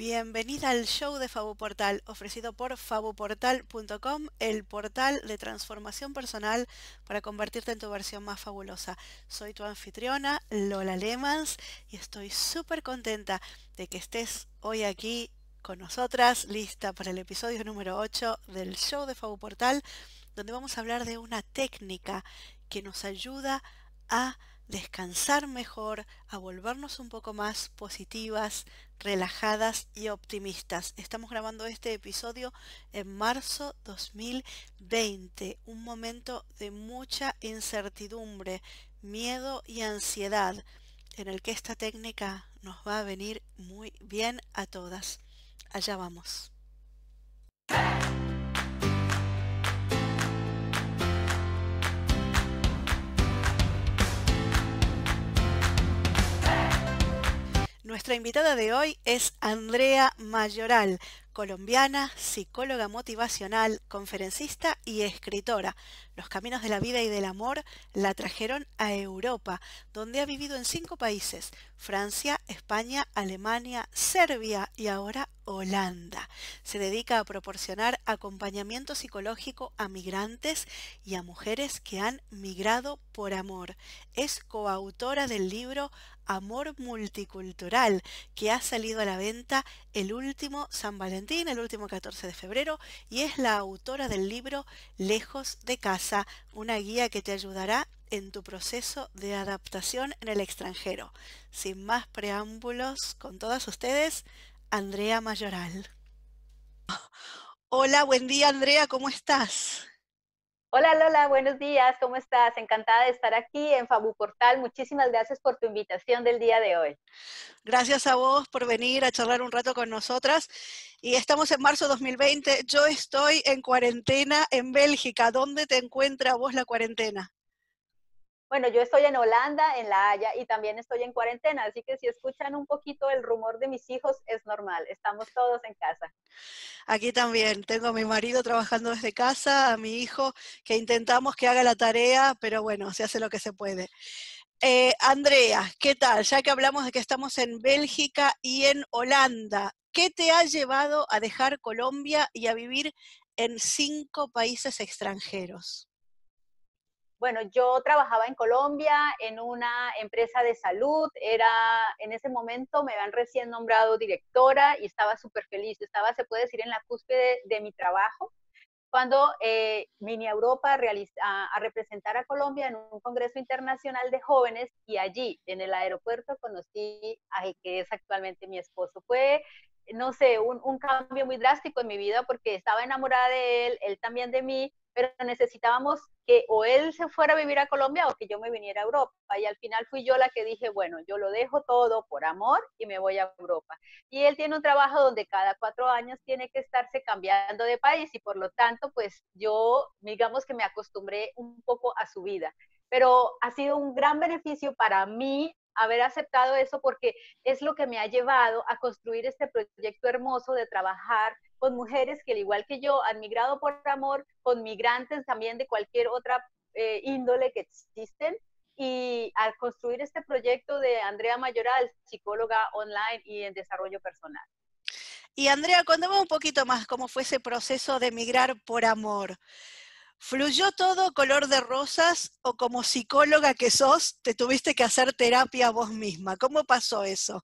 Bienvenida al show de Fabuportal, ofrecido por fabuportal.com, el portal de transformación personal para convertirte en tu versión más fabulosa. Soy tu anfitriona, Lola Lemans, y estoy súper contenta de que estés hoy aquí con nosotras, lista para el episodio número 8 del show de Fabuportal, donde vamos a hablar de una técnica que nos ayuda a descansar mejor, a volvernos un poco más positivas, relajadas y optimistas. Estamos grabando este episodio en marzo 2020, un momento de mucha incertidumbre, miedo y ansiedad, en el que esta técnica nos va a venir muy bien a todas. Allá vamos. Nuestra invitada de hoy es Andrea Mayoral, colombiana, psicóloga motivacional, conferencista y escritora. Los caminos de la vida y del amor la trajeron a Europa, donde ha vivido en cinco países, Francia, España, Alemania, Serbia y ahora Holanda. Se dedica a proporcionar acompañamiento psicológico a migrantes y a mujeres que han migrado por amor. Es coautora del libro Amor Multicultural, que ha salido a la venta el último San Valentín, el último 14 de febrero, y es la autora del libro Lejos de casa, una guía que te ayudará en tu proceso de adaptación en el extranjero. Sin más preámbulos, con todas ustedes, Andrea Mayoral. Hola, buen día Andrea, ¿cómo estás? Hola Lola, buenos días, ¿cómo estás? Encantada de estar aquí en Fabu Portal. Muchísimas gracias por tu invitación del día de hoy. Gracias a vos por venir a charlar un rato con nosotras. Y estamos en marzo 2020. Yo estoy en cuarentena en Bélgica. ¿Dónde te encuentra vos la cuarentena? Bueno, yo estoy en Holanda, en La Haya, y también estoy en cuarentena, así que si escuchan un poquito el rumor de mis hijos, es normal, estamos todos en casa. Aquí también, tengo a mi marido trabajando desde casa, a mi hijo que intentamos que haga la tarea, pero bueno, se hace lo que se puede. Eh, Andrea, ¿qué tal? Ya que hablamos de que estamos en Bélgica y en Holanda, ¿qué te ha llevado a dejar Colombia y a vivir en cinco países extranjeros? Bueno, yo trabajaba en Colombia en una empresa de salud, era en ese momento me habían recién nombrado directora y estaba súper feliz, estaba, se puede decir, en la cúspide de, mi trabajo, cuando eh, vine a Europa a, a, representar a Colombia en un congreso internacional de jóvenes y allí, en el aeropuerto, conocí a que es actualmente mi esposo. Fue no sé, un, un, cambio muy drástico en mi vida porque estaba enamorada de él, él también de mí, pero necesitábamos que o él se fuera a vivir a Colombia o que yo me viniera a Europa. Y al final fui yo la que dije, bueno, yo lo dejo todo por amor y me voy a Europa. Y él tiene un trabajo donde cada cuatro años tiene que estarse cambiando de país y por lo tanto, pues yo, digamos que me acostumbré un poco a su vida. Pero ha sido un gran beneficio para mí haber aceptado eso porque es lo que me ha llevado a construir este proyecto hermoso de trabajar con mujeres que al igual que yo han migrado por amor, con migrantes también de cualquier otra eh, índole que existen. Y al construir este proyecto de Andrea Mayoral, psicóloga online y en desarrollo personal. Y Andrea, cuéntame un poquito más cómo fue ese proceso de migrar por amor. ¿Fluyó todo color de rosas o como psicóloga que sos, te tuviste que hacer terapia vos misma? ¿Cómo pasó eso?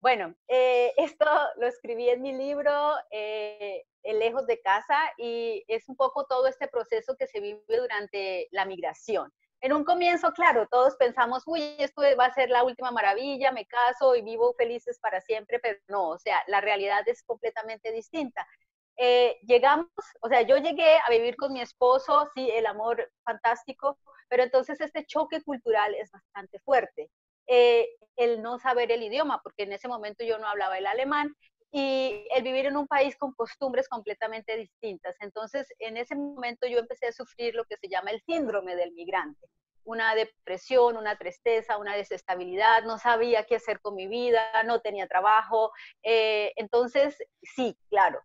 Bueno, eh, esto lo escribí en mi libro, eh, Lejos de casa, y es un poco todo este proceso que se vive durante la migración. En un comienzo, claro, todos pensamos, uy, esto va a ser la última maravilla, me caso y vivo felices para siempre, pero no, o sea, la realidad es completamente distinta. Eh, llegamos, o sea, yo llegué a vivir con mi esposo, sí, el amor fantástico, pero entonces este choque cultural es bastante fuerte. Eh, el no saber el idioma, porque en ese momento yo no hablaba el alemán, y el vivir en un país con costumbres completamente distintas. Entonces, en ese momento yo empecé a sufrir lo que se llama el síndrome del migrante una depresión, una tristeza, una desestabilidad, no sabía qué hacer con mi vida, no tenía trabajo. Eh, entonces, sí, claro,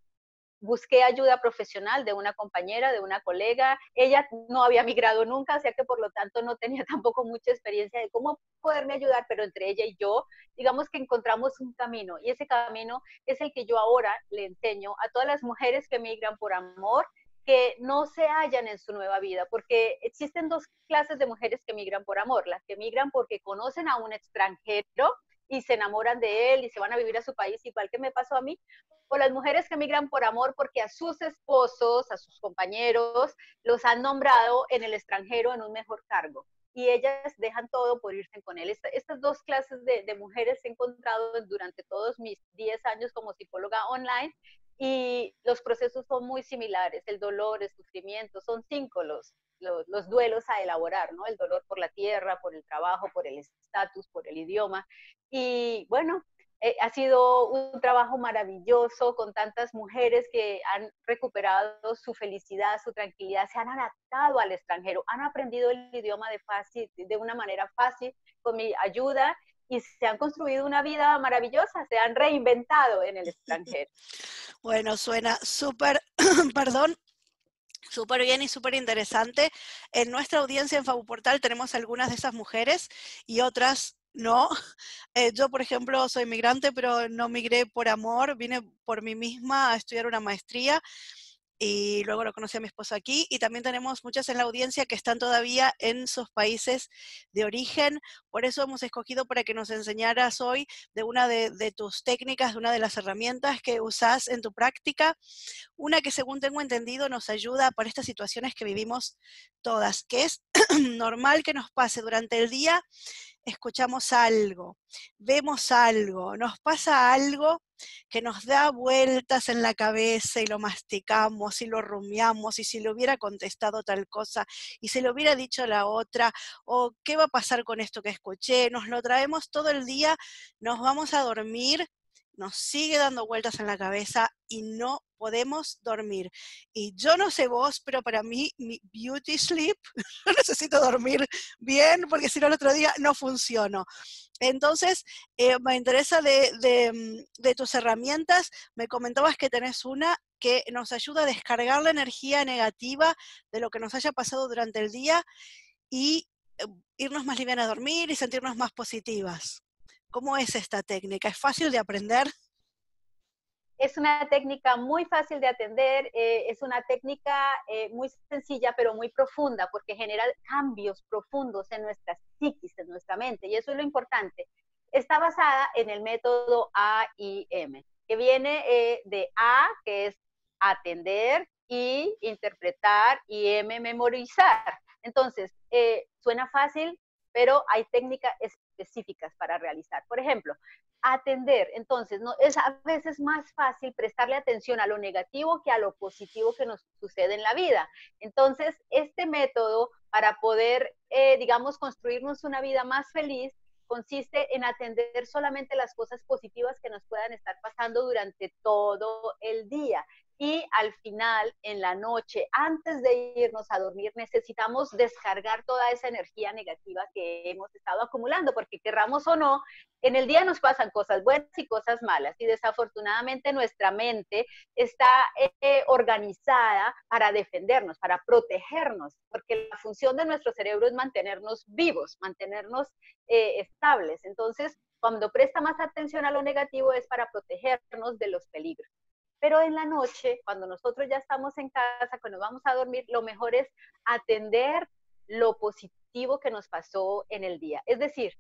busqué ayuda profesional de una compañera, de una colega. Ella no había migrado nunca, o sea que por lo tanto no tenía tampoco mucha experiencia de cómo poderme ayudar, pero entre ella y yo, digamos que encontramos un camino y ese camino es el que yo ahora le enseño a todas las mujeres que migran por amor que no se hallan en su nueva vida, porque existen dos clases de mujeres que migran por amor, las que migran porque conocen a un extranjero y se enamoran de él y se van a vivir a su país, igual que me pasó a mí, o las mujeres que migran por amor porque a sus esposos, a sus compañeros, los han nombrado en el extranjero en un mejor cargo y ellas dejan todo por irse con él. estas dos clases de, de, mujeres he encontrado durante todos mis 10 años como psicóloga online y los procesos son muy similares, el dolor, el sufrimiento, son cinco los, los, duelos a elaborar, ¿no? El dolor por la tierra, por el trabajo, por el estatus, por el idioma. Y bueno, eh, ha sido un trabajo maravilloso con tantas mujeres que han recuperado su felicidad, su tranquilidad, se han adaptado al extranjero, han aprendido el idioma de, fácil, de una manera fácil con mi ayuda y se han construido una vida maravillosa, se han reinventado en el extranjero. Bueno, suena súper, perdón, Súper bien y súper interesante. En nuestra audiencia en Fabu Portal tenemos algunas de esas mujeres y otras no. Eh, yo, por ejemplo, soy migrante, pero no migré por amor, vine por mí misma a estudiar una maestría y luego lo conocí a mi esposo aquí. Y también tenemos muchas en la audiencia que están todavía en sus países de origen. Por eso hemos escogido para que nos enseñaras hoy de una de, tus técnicas, de una de las herramientas que usas en tu práctica. Una que según tengo entendido nos ayuda para estas situaciones que vivimos todas, que es normal que nos pase durante el día escuchamos algo, vemos algo, nos pasa algo que nos da vueltas en la cabeza y lo masticamos y lo rumiamos y si le hubiera contestado tal cosa y se le hubiera dicho la otra o qué va a pasar con esto que escuché, nos lo traemos todo el día, nos vamos a dormir nos sigue dando vueltas en la cabeza y no podemos dormir. Y yo no sé vos, pero para mí, mi beauty sleep, necesito dormir bien porque si no el otro día no funciono. Entonces, eh, me interesa de, mm, de, tus herramientas, me comentabas que tenés una que nos ayuda a descargar la energía negativa de lo que nos haya pasado durante el día y eh, irnos más liviana a dormir y sentirnos más positivas. ¿Cómo es esta técnica? ¿Es fácil de aprender? Es una técnica muy fácil de atender, eh, es una técnica eh, muy sencilla pero muy profunda porque genera cambios profundos en nuestra psiquis, en nuestra mente y eso es lo importante. Está basada en el método AIM, que viene eh, de A, que es atender, I, interpretar y M, memorizar. Entonces, suena fácil, pero hay técnicas para realizar. Por ejemplo, atender. Entonces, no, es a veces más fácil prestarle atención a lo negativo que a lo positivo que nos sucede en la vida. Entonces, este método para poder, eh, digamos, construirnos una vida más feliz consiste en atender solamente las cosas positivas que nos puedan estar pasando durante todo el día y al final, en la noche, antes de irnos a dormir, necesitamos descargar toda esa energía negativa que hemos estado acumulando, porque querramos o no, en el día nos pasan cosas buenas y cosas malas, y desafortunadamente nuestra mente está eh, organizada para defendernos, para protegernos, porque la función de nuestro cerebro es mantenernos vivos, mantenernos eh, estables. Entonces, cuando presta más atención a lo negativo es para protegernos de los peligros. Pero en la noche, cuando nosotros ya estamos en casa, cuando vamos a dormir, lo mejor es atender lo positivo que nos pasó en el día. Es decir,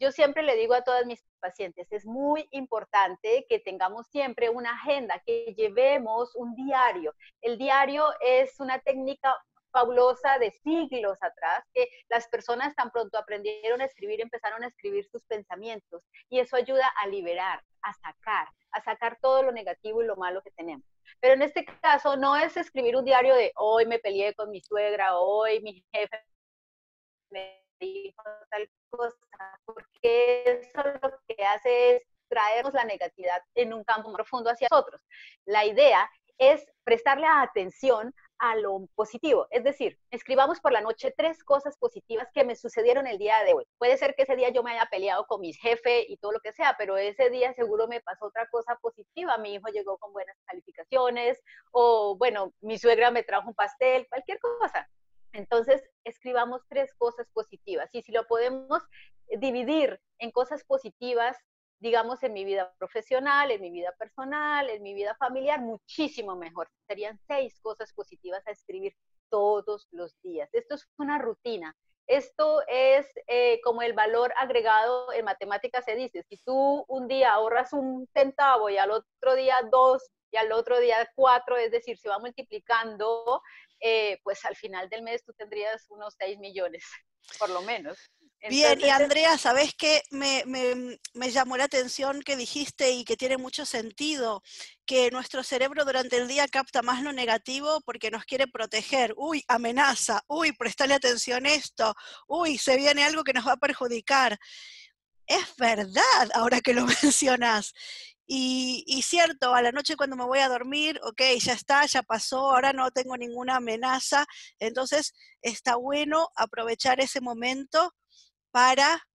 yo siempre le digo a todas mis pacientes, es muy importante que tengamos siempre una agenda, que llevemos un diario. El diario es una técnica fabulosa de siglos atrás, que las personas tan pronto aprendieron a escribir, empezaron a escribir sus pensamientos y eso ayuda a liberar, a sacar, a sacar todo lo negativo y lo malo que tenemos. Pero en este caso no es escribir un diario de hoy me peleé con mi suegra, hoy mi jefe me dijo tal cosa, porque eso lo que hace es traernos la negatividad en un campo profundo hacia nosotros. La idea es prestarle atención a lo positivo. Es decir, escribamos por la noche tres cosas positivas que me sucedieron el día de hoy. Puede ser que ese día yo me haya peleado con mi jefe y todo lo que sea, pero ese día seguro me pasó otra cosa positiva. Mi hijo llegó con buenas calificaciones o, bueno, mi suegra me trajo un pastel, cualquier cosa. Entonces, escribamos tres cosas positivas. Y si lo podemos dividir en cosas positivas, digamos, en mi vida profesional, en mi vida personal, en mi vida familiar, muchísimo mejor. Serían seis cosas positivas a escribir todos los días. Esto es una rutina. Esto es eh, como el valor agregado en matemáticas se dice. Si tú un día ahorras un centavo y al otro día dos y al otro día cuatro, es decir, se va multiplicando, eh, pues al final del mes tú tendrías unos seis millones, por lo menos. Bien, y Andrea, ¿sabes qué? Me, me, llamó la atención que dijiste y que tiene mucho sentido, que nuestro cerebro durante el día capta más lo negativo porque nos quiere proteger. Uy, amenaza, uy, prestale atención a esto, uy, se viene algo que nos va a perjudicar. Es verdad, ahora que lo mencionas. Y, y, cierto, a la noche cuando me voy a dormir, ok, ya está, ya pasó, ahora no tengo ninguna amenaza. Entonces está bueno aprovechar ese momento para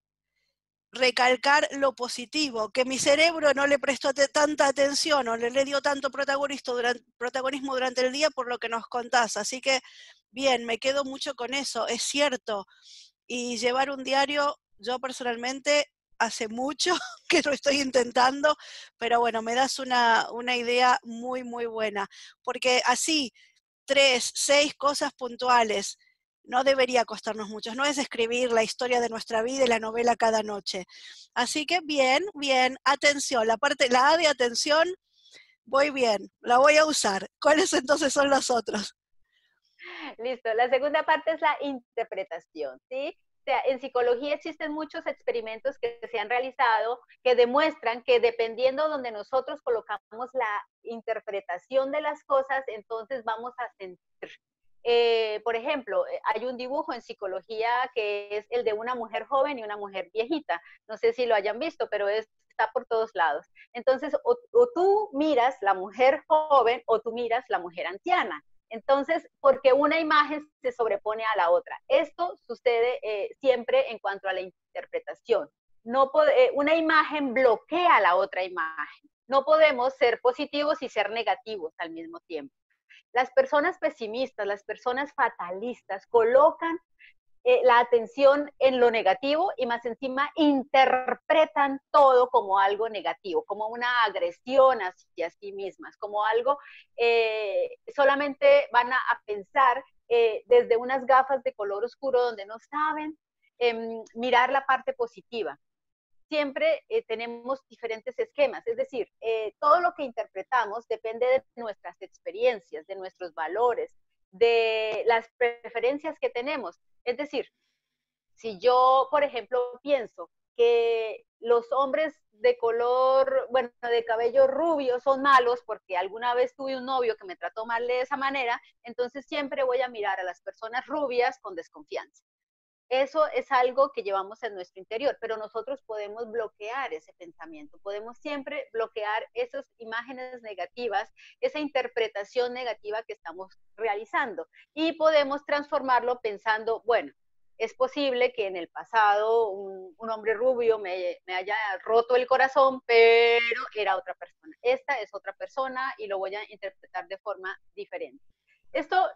recalcar lo positivo, que mi cerebro no le prestó tanta atención o le, dio tanto protagonismo durante el día por lo que nos contás. Así que, bien, me quedo mucho con eso, es cierto. Y llevar un diario, yo personalmente hace mucho que lo estoy intentando, pero bueno, me das una, una idea muy, muy buena, porque así, tres, seis cosas puntuales no debería costarnos mucho, no es escribir la historia de nuestra vida y la novela cada noche. Así que bien, bien, atención, la parte, la A de atención, voy bien, la voy a usar. ¿Cuáles entonces son los otros? Listo, la segunda parte es la interpretación, ¿sí? O sea, en psicología existen muchos experimentos que se han realizado que demuestran que dependiendo donde nosotros colocamos la interpretación de las cosas, entonces vamos a sentir eh, por ejemplo, eh, hay un dibujo en psicología que es el de una mujer joven y una mujer viejita. No sé si lo hayan visto, pero está por todos lados. Entonces, o, tú miras la mujer joven o tú miras la mujer anciana. Entonces, porque una imagen se sobrepone a la otra. Esto sucede eh, siempre en cuanto a la interpretación. No una imagen bloquea la otra imagen. No podemos ser positivos y ser negativos al mismo tiempo. Las personas pesimistas, las personas fatalistas colocan eh, la atención en lo negativo y más encima interpretan todo como algo negativo, como una agresión hacia sí mismas, como algo, eh, solamente van a, pensar eh, desde unas gafas de color oscuro donde no saben em, mirar la parte positiva siempre eh, tenemos diferentes esquemas, es decir, eh, todo lo que interpretamos depende de nuestras experiencias, de nuestros valores, de las preferencias que tenemos. Es decir, si yo, por ejemplo, pienso que los hombres de color, bueno, de cabello rubio son malos porque alguna vez tuve un novio que me trató mal de esa manera, entonces siempre voy a mirar a las personas rubias con desconfianza. Eso es algo que llevamos en nuestro interior, pero nosotros podemos bloquear ese pensamiento, podemos siempre bloquear esas imágenes negativas, esa interpretación negativa que estamos realizando y podemos transformarlo pensando, bueno, es posible que en el pasado un, hombre rubio me, me, haya roto el corazón, pero era otra persona. Esta es otra persona y lo voy a interpretar de forma diferente. Esto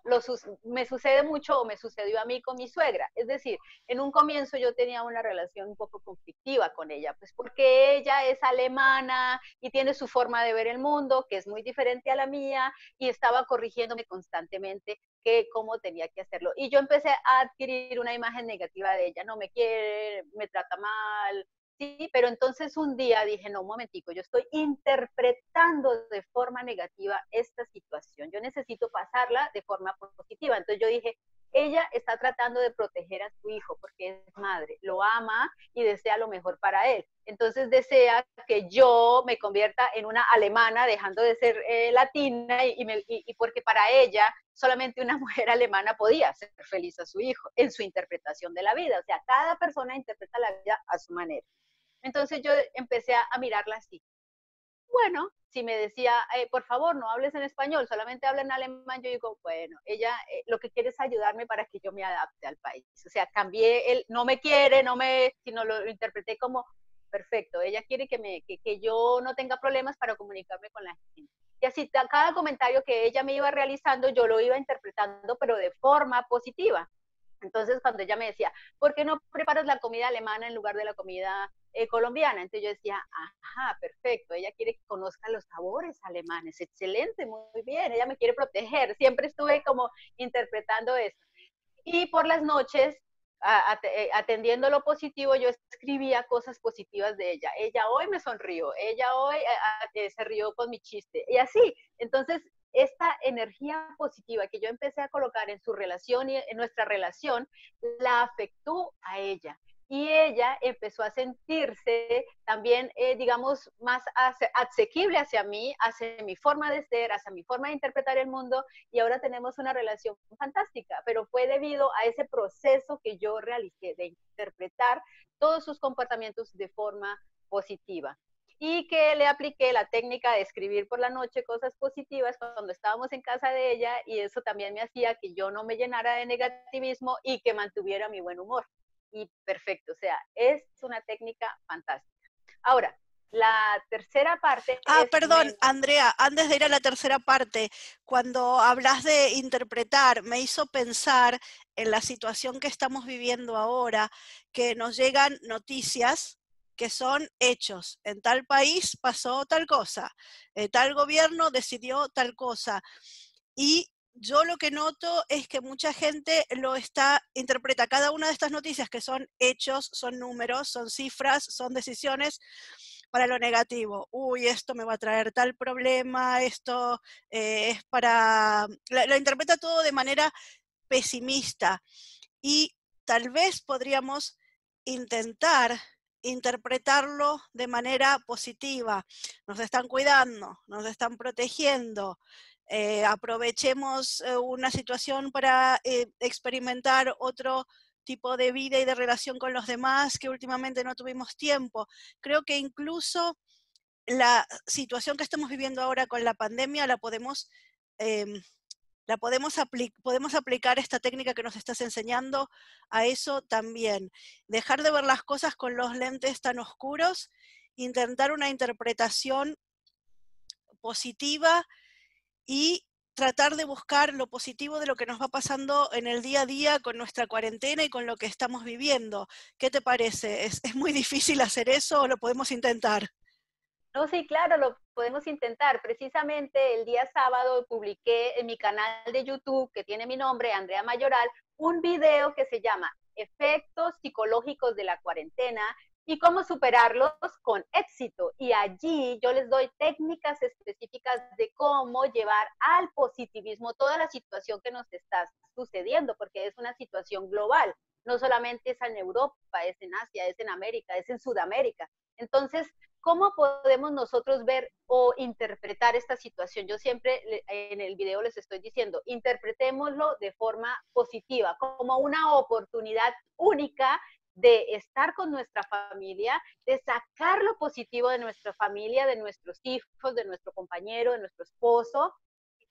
me sucede mucho o me sucedió a mí con mi suegra. Es decir, en un comienzo yo tenía una relación un poco conflictiva con ella, pues porque ella es alemana y tiene su forma de ver el mundo, que es muy diferente a la mía, y estaba corrigiéndome constantemente que cómo tenía que hacerlo. Y yo empecé a adquirir una imagen negativa de ella, no me quiere, me trata mal, Sí, pero entonces un día dije, no, un momentico, yo estoy interpretando de forma negativa esta situación, yo necesito pasarla de forma positiva. Entonces yo dije, ella está tratando de proteger a su hijo porque es madre, lo ama y desea lo mejor para él. Entonces desea que yo me convierta en una alemana, dejando de ser eh, latina, y, y, porque para ella solamente una mujer alemana podía ser feliz a su hijo en su interpretación de la vida. O sea, cada persona interpreta la vida a su manera. Entonces yo empecé a, mirarla así. Bueno, si me decía, eh, por favor, no hables en español, solamente habla en alemán, yo digo, bueno, ella eh, lo que quiere es ayudarme para que yo me adapte al país. O sea, cambié el, no me quiere, no me, sino lo, interpreté como, perfecto, ella quiere que, me, que, que yo no tenga problemas para comunicarme con la gente. Y así, cada comentario que ella me iba realizando, yo lo iba interpretando, pero de forma positiva. Entonces, cuando ella me decía, ¿por qué no preparas la comida alemana en lugar de la comida eh, colombiana? Entonces yo decía, ajá, perfecto, ella quiere que conozca los sabores alemanes, excelente, muy bien, ella me quiere proteger. Siempre estuve como interpretando eso. Y por las noches, eh, atendiendo lo positivo, yo escribía cosas positivas de ella. Ella hoy me sonrió, ella hoy eh, se rió con mi chiste. Y así, entonces esta energía positiva que yo empecé a colocar en su relación y en nuestra relación, la afectó a ella. Y ella empezó a sentirse también, eh, digamos, más asequible hacia mí, hacia mi forma de ser, hacia mi forma de interpretar el mundo. Y ahora tenemos una relación fantástica, pero fue debido a ese proceso que yo realicé de interpretar todos sus comportamientos de forma positiva y que le apliqué la técnica de escribir por la noche cosas positivas cuando estábamos en casa de ella y eso también me hacía que yo no me llenara de negativismo y que mantuviera mi buen humor. Y perfecto, o sea, es una técnica fantástica. Ahora, la tercera parte. Ah, perdón, Andrea, antes de ir a la tercera parte, cuando hablas de interpretar, me hizo pensar en la situación que estamos viviendo ahora, que nos llegan noticias que son hechos. En tal país pasó tal cosa, eh, tal gobierno decidió tal cosa. Y yo lo que noto es que mucha gente lo está, interpreta cada una de estas noticias que son hechos, son números, son cifras, son decisiones para lo negativo. Uy, esto me va a traer tal problema, esto eh, es para... lo interpreta todo de manera pesimista. Y tal vez podríamos intentar interpretarlo de manera positiva. Nos están cuidando, nos están protegiendo. Eh, aprovechemos eh, una situación para eh, experimentar otro tipo de vida y de relación con los demás que últimamente no tuvimos tiempo. Creo que incluso la situación que estamos viviendo ahora con la pandemia la podemos em, la podemos, podemos aplicar esta técnica que nos estás enseñando a eso también. Dejar de ver las cosas con los lentes tan oscuros, intentar una interpretación positiva y tratar de buscar lo positivo de lo que nos va pasando en el día a día con nuestra cuarentena y con lo que estamos viviendo. ¿Qué te parece? ¿Es, muy difícil hacer eso o lo podemos intentar? No, sí, claro, lo podemos intentar. Precisamente el día sábado publiqué en mi canal de YouTube, que tiene mi nombre, Andrea Mayoral, un video que se llama Efectos psicológicos de la cuarentena y cómo superarlos con éxito. Y allí yo les doy técnicas específicas de cómo llevar al positivismo toda la situación que nos está sucediendo, porque es una situación global. No solamente es en Europa, es en Asia, es en América, es en Sudamérica. Entonces, ¿Cómo podemos nosotros ver o interpretar esta situación? Yo siempre en el video les estoy diciendo, interpretémoslo de forma positiva, como una oportunidad única de estar con nuestra familia, de sacar lo positivo de nuestra familia, de nuestros hijos, de nuestro compañero, de nuestro esposo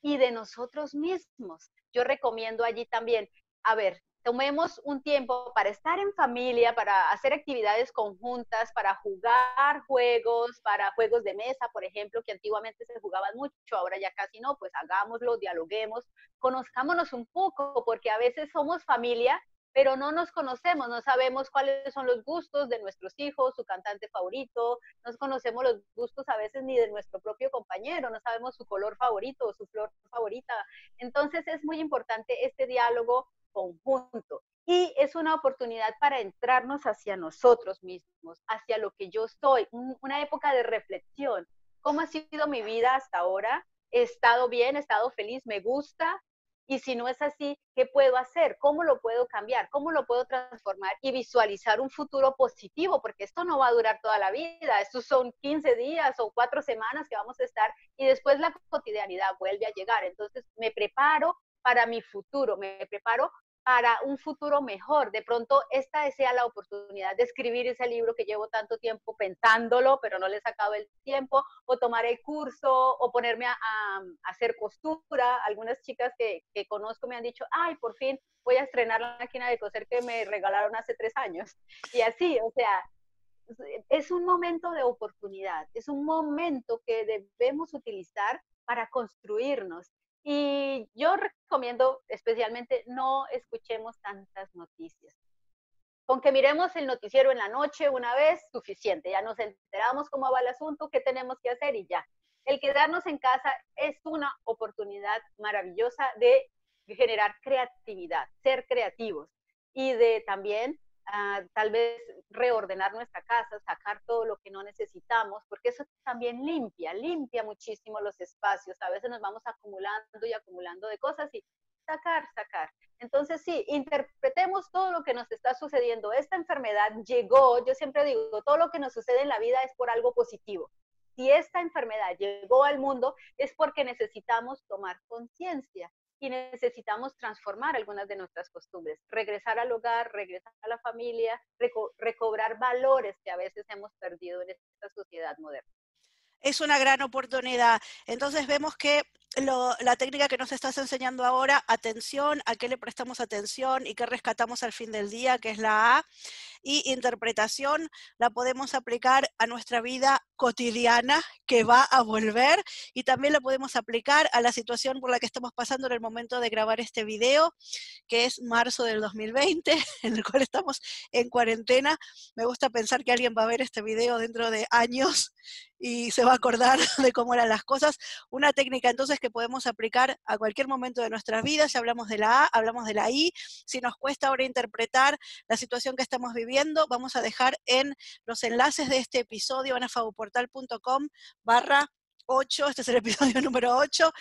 y de nosotros mismos. Yo recomiendo allí también, a ver, tomemos un tiempo para estar en familia, para hacer actividades conjuntas, para jugar juegos, para juegos de mesa, por ejemplo, que antiguamente se jugaban mucho, ahora ya casi no, pues hagámoslo, dialoguemos, conozcámonos un poco, porque a veces somos familia, pero no nos conocemos, no sabemos cuáles son los gustos de nuestros hijos, su cantante favorito, no conocemos los gustos a veces ni de nuestro propio compañero, no sabemos su color favorito o su flor favorita. Entonces es muy importante este diálogo conjunto. Y es una oportunidad para entrarnos hacia nosotros mismos, hacia lo que yo soy, una época de reflexión. ¿Cómo ha sido mi vida hasta ahora? ¿He estado bien? ¿He estado feliz? ¿Me gusta? Y si no es así, ¿qué puedo hacer? ¿Cómo lo puedo cambiar? ¿Cómo lo puedo transformar y visualizar un futuro positivo? Porque esto no va a durar toda la vida. Estos son 15 días o cuatro semanas que vamos a estar y después la cotidianidad vuelve a llegar. Entonces me preparo para mi futuro, me preparo para un futuro mejor. De pronto, esta sea la oportunidad de escribir ese libro que llevo tanto tiempo pensándolo, pero no le sacado el tiempo, o tomar el curso, o ponerme a, hacer costura. Algunas chicas que, que, conozco me han dicho, ay, por fin voy a estrenar la máquina de coser que me regalaron hace tres años. Y así, o sea, es un momento de oportunidad, es un momento que debemos utilizar para construirnos y yo recomiendo especialmente no escuchemos tantas noticias. Con que miremos el noticiero en la noche una vez, suficiente. Ya nos enteramos cómo va el asunto, qué tenemos que hacer y ya. El quedarnos en casa es una oportunidad maravillosa de generar creatividad, ser creativos y de también tal vez reordenar nuestra casa, sacar todo lo que no necesitamos, porque eso también limpia, limpia muchísimo los espacios. A veces nos vamos acumulando y acumulando de cosas y sacar, sacar. Entonces sí, interpretemos todo lo que nos está sucediendo. Esta enfermedad llegó, yo siempre digo, todo lo que nos sucede en la vida es por algo positivo. Si esta enfermedad llegó al mundo es porque necesitamos tomar conciencia y necesitamos transformar algunas de nuestras costumbres, regresar al hogar, regresar a la familia, recobrar valores que a veces hemos perdido en esta sociedad moderna. Es una gran oportunidad. Entonces vemos que la técnica que nos estás enseñando ahora, atención, a qué le prestamos atención y qué rescatamos al fin del día, que es la A, y interpretación, la podemos aplicar a nuestra vida cotidiana que va a volver y también la podemos aplicar a la situación por la que estamos pasando en el momento de grabar este video, que es marzo del 2020, en el cual estamos en cuarentena. Me gusta pensar que alguien va a ver este video dentro de años y se va a acordar de cómo eran las cosas. Una técnica entonces que podemos aplicar a cualquier momento de nuestras vidas. Ya hablamos de la A, hablamos de la I. Si nos cuesta ahora interpretar la situación que estamos viviendo, vamos a dejar en los enlaces de este episodio en fauportal.com barra 8, este es el episodio número 8,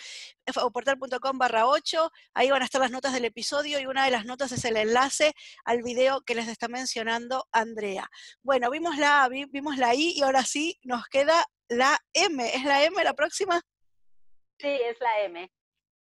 fauportal.com barra 8, ahí van a estar las notas del episodio y una de las notas es el enlace al video que les está mencionando Andrea. Bueno, vimos la A, vimos la I y ahora sí nos queda la M. ¿Es la M la próxima? Sí, es la M.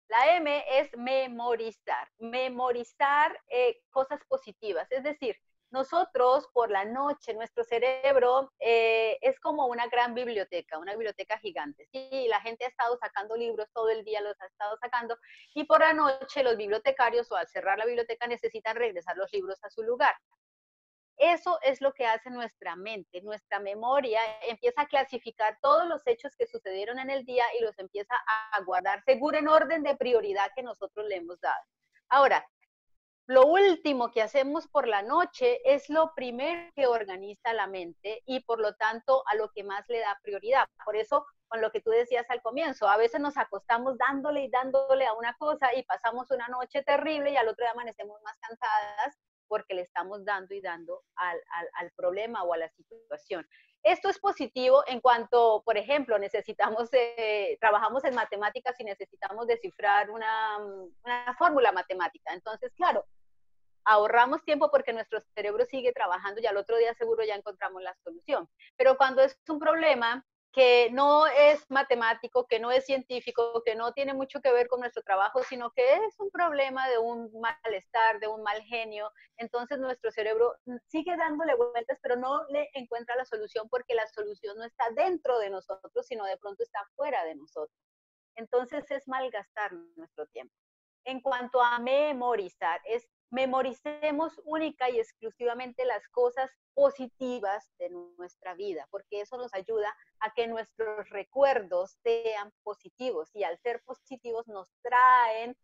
La M es memorizar, memorizar eh, cosas positivas. Es decir, nosotros por la noche, nuestro cerebro eh, es como una gran biblioteca, una biblioteca gigante. Sí, la gente ha estado sacando libros todo el día, los ha estado sacando, y por la noche los bibliotecarios o al cerrar la biblioteca necesitan regresar los libros a su lugar. Eso es lo que hace nuestra mente, nuestra memoria empieza a clasificar todos los hechos que sucedieron en el día y los empieza a guardar seguro en orden de prioridad que nosotros le hemos dado. Ahora, lo último que hacemos por la noche es lo primero que organiza la mente y por lo tanto a lo que más le da prioridad. Por eso, con lo que tú decías al comienzo, a veces nos acostamos dándole y dándole a una cosa y pasamos una noche terrible y al otro día amanecemos más cansadas porque le estamos dando y dando al, al, problema o a la situación. Esto es positivo en cuanto, por ejemplo, necesitamos, eh, trabajamos en matemáticas y necesitamos descifrar una, una fórmula matemática. Entonces, claro, ahorramos tiempo porque nuestro cerebro sigue trabajando y al otro día seguro ya encontramos la solución. Pero cuando es un problema que no es matemático, que no es científico, que no tiene mucho que ver con nuestro trabajo, sino que es un problema de un malestar, de un mal genio. Entonces nuestro cerebro sigue dándole vueltas, pero no le encuentra la solución porque la solución no está dentro de nosotros, sino de pronto está fuera de nosotros. Entonces es malgastar nuestro tiempo. En cuanto a memorizar, es memoricemos única y exclusivamente las cosas positivas de nuestra vida, porque eso nos ayuda a que nuestros recuerdos sean positivos y al ser positivos nos traen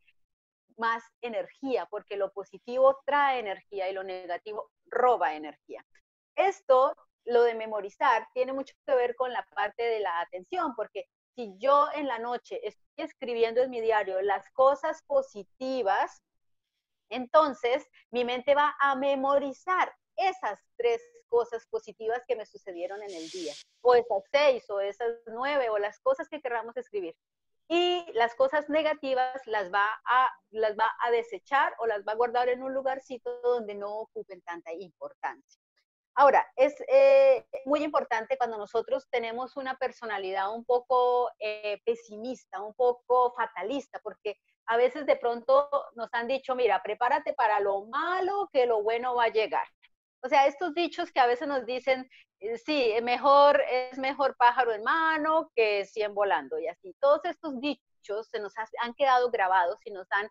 más energía, porque lo positivo trae energía y lo negativo roba energía. Esto, lo de memorizar, tiene mucho que ver con la parte de la atención, porque si yo en la noche estoy escribiendo en mi diario las cosas positivas, entonces, mi mente va a memorizar esas tres cosas positivas que me sucedieron en el día, o esas seis, o esas nueve, o las cosas que queramos escribir. Y las cosas negativas las va, a, las va a desechar o las va a guardar en un lugarcito donde no ocupen tanta importancia. Ahora, es eh, muy importante cuando nosotros tenemos una personalidad un poco eh, pesimista, un poco fatalista, porque a veces de pronto nos han dicho, mira, prepárate para lo malo, que lo bueno va a llegar. O sea, estos dichos que a veces nos dicen, eh, sí, mejor, es mejor pájaro en mano que cien volando y así. Todos estos dichos se nos han quedado grabados y nos han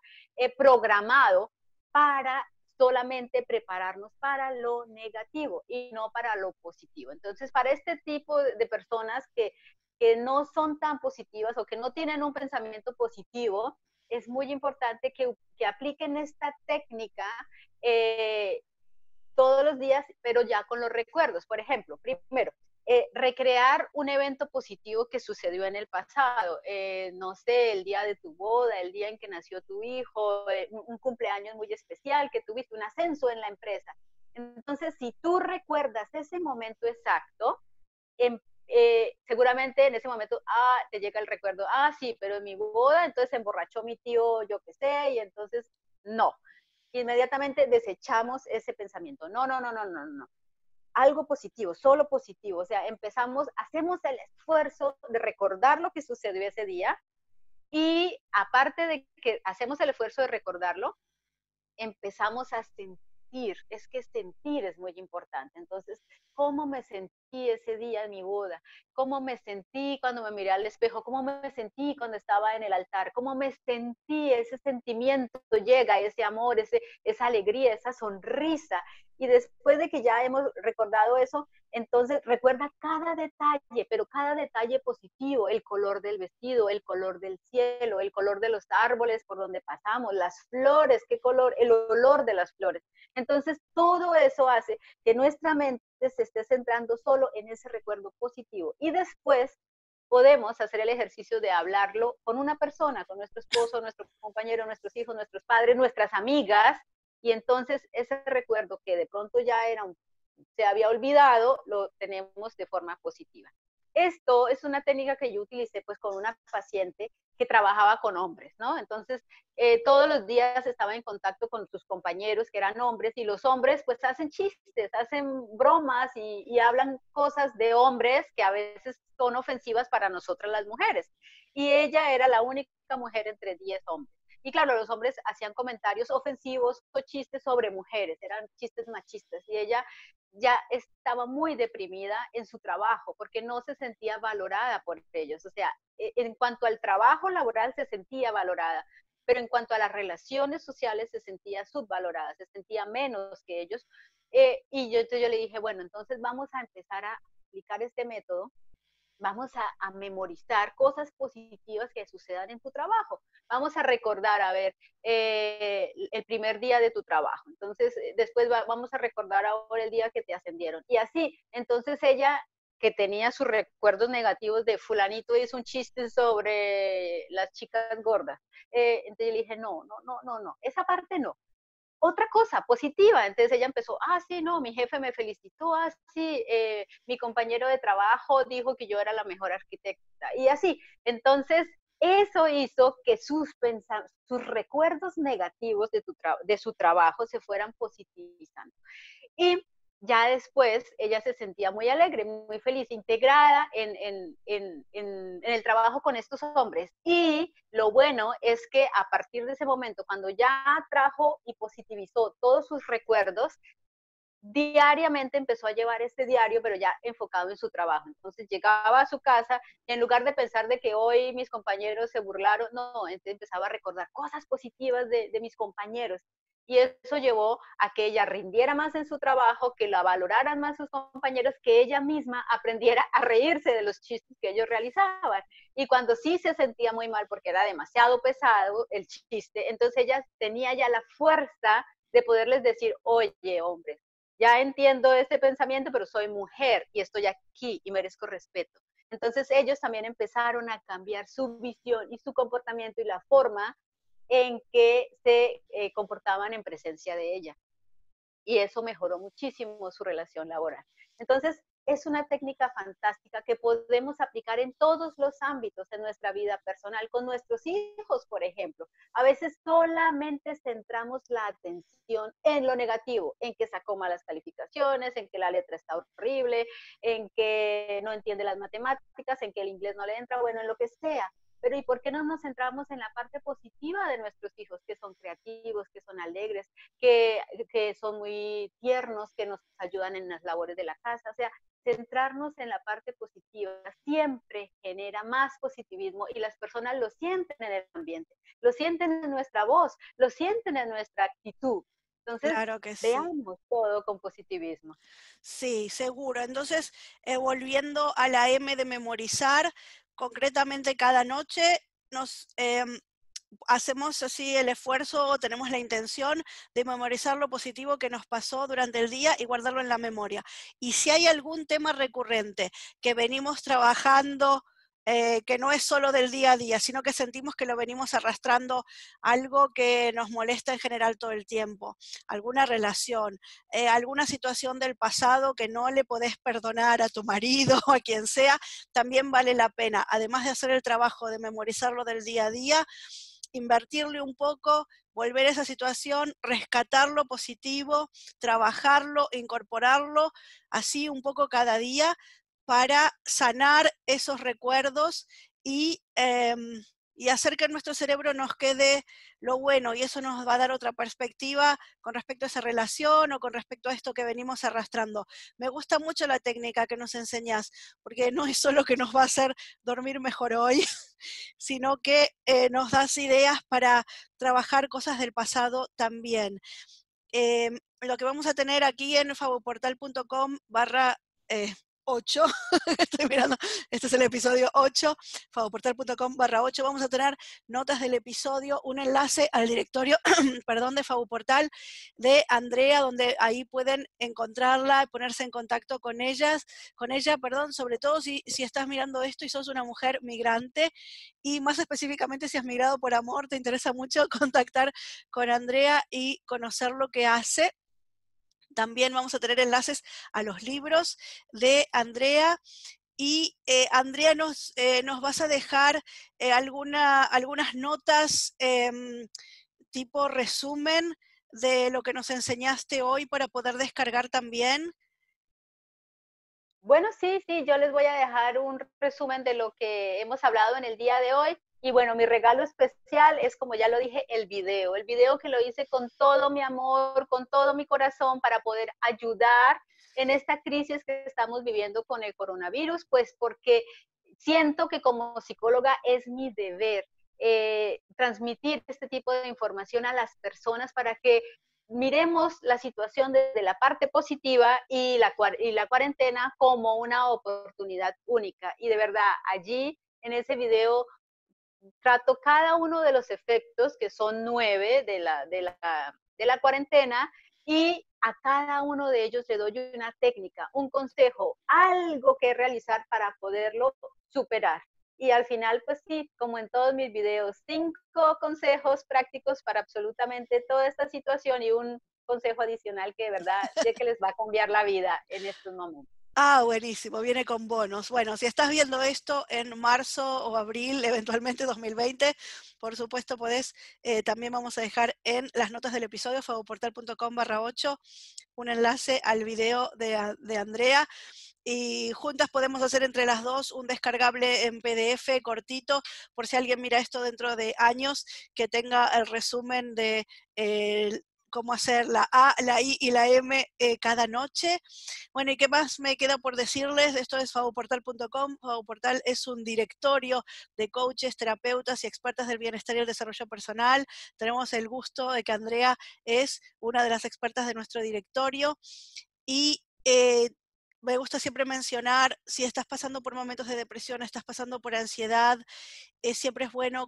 programado para solamente prepararnos para lo negativo y no para lo positivo. Entonces, para este tipo de personas que, que no son tan positivas o que no tienen un pensamiento positivo, es muy importante que, que apliquen esta técnica eh, todos los días, pero ya con los recuerdos. Por ejemplo, primero, eh, recrear un evento positivo que sucedió en el pasado, eh, no sé, el día de tu boda, el día en que nació tu hijo, eh, un, cumpleaños muy especial, que tuviste un ascenso en la empresa. Entonces, si tú recuerdas ese momento exacto, em, seguramente en ese momento, ah, te llega el recuerdo, ah, sí, pero en mi boda, entonces se emborrachó mi tío, yo qué sé, y entonces, no. Inmediatamente desechamos ese pensamiento. No, no, no, no, no, no algo positivo, solo positivo. O sea, empezamos, hacemos el esfuerzo de recordar lo que sucedió ese día y aparte de que hacemos el esfuerzo de recordarlo, empezamos a sentir es que sentir es muy importante. Entonces, ¿cómo me sentí ese día en mi boda? ¿Cómo me sentí cuando me miré al espejo? ¿Cómo me sentí cuando estaba en el altar? ¿Cómo me sentí? Ese sentimiento llega, ese amor, ese, esa alegría, esa sonrisa. Y después de que ya hemos recordado eso, entonces recuerda cada detalle, pero cada detalle positivo, el color del vestido, el color del cielo, el color de los árboles por donde pasamos, las flores, qué color, el olor de las flores. Entonces todo eso hace que nuestra mente se esté centrando solo en ese recuerdo positivo. Y después podemos hacer el ejercicio de hablarlo con una persona, con nuestro esposo, nuestro compañero, nuestros hijos, nuestros padres, nuestras amigas, y entonces ese recuerdo que de pronto ya era un se había olvidado, lo tenemos de forma positiva. Esto es una técnica que yo utilicé pues con una paciente que trabajaba con hombres, ¿no? Entonces, eh, todos los días estaba en contacto con sus compañeros que eran hombres y los hombres pues hacen chistes, hacen bromas y, y hablan cosas de hombres que a veces son ofensivas para nosotras las mujeres. Y ella era la única mujer entre 10 hombres. Y claro, los hombres hacían comentarios ofensivos o chistes sobre mujeres, eran chistes machistas. Y ella ya estaba muy deprimida en su trabajo porque no se sentía valorada por ellos. O sea, e, en cuanto al trabajo laboral se sentía valorada, pero en cuanto a las relaciones sociales se sentía subvalorada, se sentía menos que ellos. Eh, y yo, entonces yo le dije, bueno, entonces vamos a empezar a aplicar este método vamos a, memorizar cosas positivas que sucedan en tu trabajo. Vamos a recordar, a ver, eh, el primer día de tu trabajo. Entonces, eh, después vamos a recordar ahora el día que te ascendieron. Y así, entonces ella que tenía sus recuerdos negativos de fulanito hizo un chiste sobre las chicas gordas. Eh, entonces le dije, no, no, no, no, no, esa parte no otra cosa positiva. Entonces ella empezó, ah, sí, no, mi jefe me felicitó, ah, sí, eh, mi compañero de trabajo dijo que yo era la mejor arquitecta y así. Entonces, eso hizo que sus, recuerdos negativos de su trabajo se fueran positivizando. Y ya después ella se sentía muy alegre, muy feliz, integrada en, el trabajo con estos hombres. Y lo bueno es que a partir de ese momento, cuando ya trajo y positivizó todos sus recuerdos, diariamente empezó a llevar este diario, pero ya enfocado en su trabajo. Entonces llegaba a su casa y en lugar de pensar de que hoy mis compañeros se burlaron, no, empezaba a recordar cosas positivas de, de mis compañeros y eso llevó a que ella rindiera más en su trabajo, que la valoraran más sus compañeros, que ella misma aprendiera a reírse de los chistes que ellos realizaban. Y cuando sí se sentía muy mal porque era demasiado pesado el chiste, entonces ella tenía ya la fuerza de poderles decir, oye, hombre, ya entiendo ese pensamiento, pero soy mujer y estoy aquí y merezco respeto. Entonces ellos también empezaron a cambiar su visión y su comportamiento y la forma en que se eh, comportaban en presencia de ella. Y eso mejoró muchísimo su relación laboral. Entonces, es una técnica fantástica que podemos aplicar en todos los ámbitos de nuestra vida personal, con nuestros hijos, por ejemplo. A veces solamente centramos la atención en lo negativo, en que sacó malas calificaciones, en que la letra está horrible, en que no entiende las matemáticas, en que el inglés no le entra, bueno, en lo que sea. Pero ¿y por qué no nos centramos en la parte positiva de nuestros hijos, que son creativos, que son alegres, que, que son muy tiernos, que nos ayudan en las labores de la casa? O sea, centrarnos en la parte positiva siempre genera más positivismo y las personas lo sienten en el ambiente, lo sienten en nuestra voz, lo sienten en nuestra actitud. Entonces, claro que veamos todo con positivismo. Sí, seguro. Entonces, eh, volviendo a la M de memorizar, concretamente cada noche nos em, hacemos así el esfuerzo, tenemos la intención de memorizar lo positivo que nos pasó durante el día y guardarlo en la memoria. Y si hay algún tema recurrente que venimos trabajando, eh, que no es solo del día a día, sino que sentimos que lo venimos arrastrando algo que nos molesta en general todo el tiempo, alguna relación, eh, alguna situación del pasado que no le podés perdonar a tu marido o a quien sea, también vale la pena, además de hacer el trabajo de memorizarlo del día a día, invertirle un poco, volver a esa situación, rescatar lo positivo, trabajarlo, incorporarlo, así un poco cada día para sanar esos recuerdos y, em, y, hacer que nuestro cerebro nos quede lo bueno y eso nos va a dar otra perspectiva con respecto a esa relación o con respecto a esto que venimos arrastrando. Me gusta mucho la técnica que nos enseñas porque no es solo que nos va a hacer dormir mejor hoy, sino que eh, nos das ideas para trabajar cosas del pasado también. Em, lo que vamos a tener aquí en favoportal.com barra eh, 8, estoy mirando, este es el episodio 8, favoportal.com barra 8, vamos a tener notas del episodio, un enlace al directorio, perdón, de Favoportal de Andrea, donde ahí pueden encontrarla, ponerse en contacto con ellas, con ella, perdón, sobre todo si, si estás mirando esto y sos una mujer migrante y más específicamente si has migrado por amor, te interesa mucho contactar con Andrea y conocer lo que hace también vamos a tener enlaces a los libros de Andrea. Y eh, Andrea, nos, eh, nos vas a dejar eh, alguna, algunas notas em, tipo resumen de lo que nos enseñaste hoy para poder descargar también. Bueno, sí, sí, yo les voy a dejar un resumen de lo que hemos hablado en el día de hoy. Y bueno, mi regalo especial es, como ya lo dije, el video. El video que lo hice con todo mi amor, con todo mi corazón para poder ayudar en esta crisis que estamos viviendo con el coronavirus, pues porque siento que como psicóloga es mi deber eh, transmitir este tipo de información a las personas para que miremos la situación desde la parte positiva y la, y la cuarentena como una oportunidad única. Y de verdad, allí en ese video trato cada uno de los efectos, que son nueve de la, de la, de la cuarentena, y a cada uno de ellos le doy una técnica, un consejo, algo que realizar para poderlo superar. Y al final, pues sí, como en todos mis videos, cinco consejos prácticos para absolutamente toda esta situación y un consejo adicional que de verdad sé que les va a cambiar la vida en estos momentos. Ah, buenísimo, viene con bonos. Bueno, si estás viendo esto en marzo o abril, eventualmente 2020, por supuesto podés, eh, también vamos a dejar en las notas del episodio, fagoportal.com barra 8, un enlace al video de, Andrea y juntas podemos hacer entre las dos un descargable en PDF cortito, por si alguien mira esto dentro de años, que tenga el resumen de eh, cómo hacer la A, la I y la M eh, cada noche. Bueno, ¿y qué más me queda por decirles? Esto es favoportal.com. Favoportal es un directorio de coaches, terapeutas y expertas del bienestar y el desarrollo personal. Tenemos el gusto de que Andrea es una de las expertas de nuestro directorio y eh, me gusta siempre mencionar, si estás pasando por momentos de depresión, estás pasando por ansiedad, siempre es bueno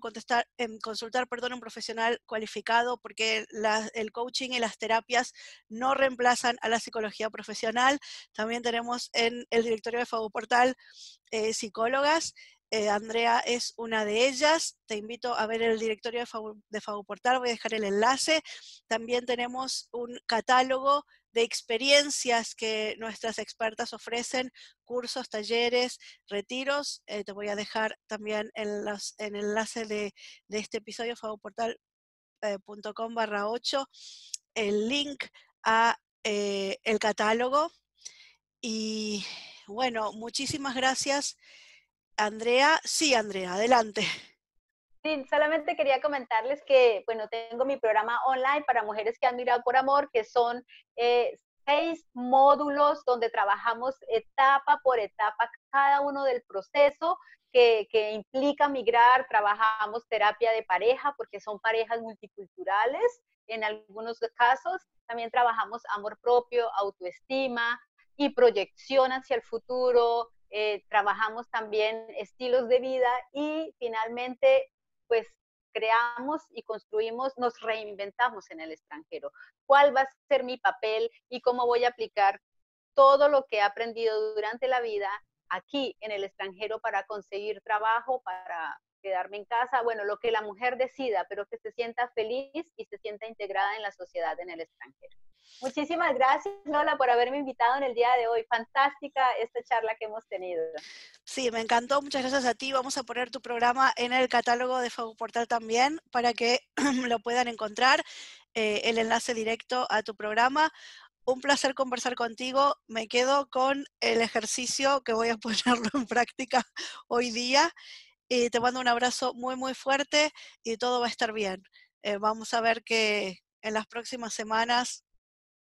em, consultar perdón, a un profesional cualificado porque el coaching y las terapias no reemplazan a la psicología profesional. También tenemos en el directorio de Fagoportal eh, psicólogas. Eh, Andrea es una de ellas. Te invito a ver el directorio de, Fagoportal, voy a dejar el enlace. También tenemos un catálogo de experiencias que nuestras expertas ofrecen, cursos, talleres, retiros. Eh, te voy a dejar también en, el enlace de, este episodio, favoportal.com eh, barra 8, el link a eh, el catálogo. Y bueno, muchísimas gracias, Andrea. Sí, Andrea, adelante. Sí, solamente quería comentarles que, bueno, tengo mi programa online para mujeres que han mirado por amor, que son eh, seis módulos donde trabajamos etapa por etapa cada uno del proceso que, que, implica migrar. Trabajamos terapia de pareja porque son parejas multiculturales en algunos casos. También trabajamos amor propio, autoestima y proyección hacia el futuro. Eh, trabajamos también estilos de vida y finalmente pues creamos y construimos, nos reinventamos en el extranjero. ¿Cuál va a ser mi papel y cómo voy a aplicar todo lo que he aprendido durante la vida aquí en el extranjero para conseguir trabajo, para quedarme en casa, bueno, lo que la mujer decida, pero que se sienta feliz y se sienta integrada en la sociedad en el extranjero. Muchísimas gracias, Lola, por haberme invitado en el día de hoy. Fantástica esta charla que hemos tenido. Sí, me encantó. Muchas gracias a ti. Vamos a poner tu programa en el catálogo de Fago Portal también para que lo puedan encontrar. Eh, el enlace directo a tu programa. Un placer conversar contigo. Me quedo con el ejercicio que voy a ponerlo en práctica hoy día. Y te mando un abrazo muy, muy fuerte y todo va a estar bien. Eh, vamos a ver que en las próximas semanas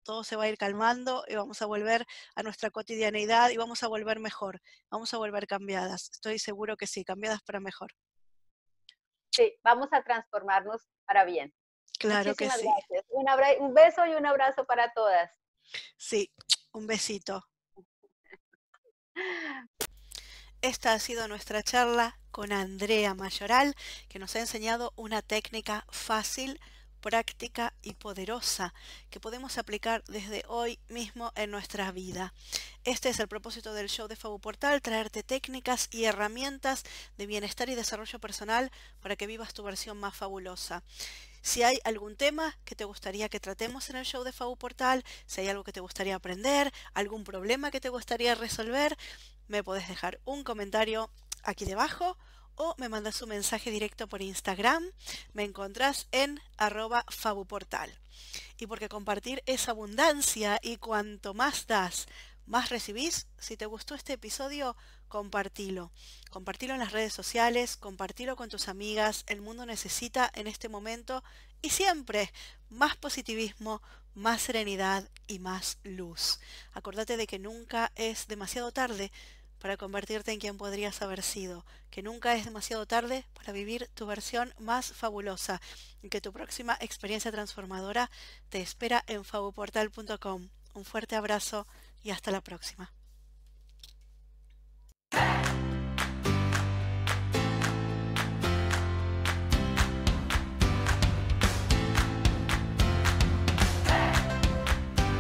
todo se va a ir calmando y vamos a volver a nuestra cotidianeidad y vamos a volver mejor, vamos a volver cambiadas. Estoy seguro que sí, cambiadas para mejor. Sí, vamos a transformarnos para bien. Claro que sí. Gracias. Un, un beso y un abrazo para todas. Sí, un besito. Esta ha sido nuestra charla con Andrea Mayoral, que nos ha enseñado una técnica fácil práctica y poderosa que podemos aplicar desde hoy mismo en nuestra vida. Este es el propósito del show de Fabu Portal, traerte técnicas y herramientas de bienestar y desarrollo personal para que vivas tu versión más fabulosa. Si hay algún tema que te gustaría que tratemos en el show de Fabu Portal, si hay algo que te gustaría aprender, algún problema que te gustaría resolver, me puedes dejar un comentario aquí debajo o me mandas un mensaje directo por Instagram. Me encontrás en arroba fabuportal. Y porque compartir es abundancia y cuanto más das, más recibís. Si te gustó este episodio, compartilo. Compartilo en las redes sociales, compartilo con tus amigas. El mundo necesita en este momento y siempre más positivismo, más serenidad y más luz. Acordate de que nunca es demasiado tarde para convertirte en quien podrías haber sido, que nunca es demasiado tarde para vivir tu versión más fabulosa y que tu próxima experiencia transformadora te espera en fabuportal.com. Un fuerte abrazo y hasta la próxima.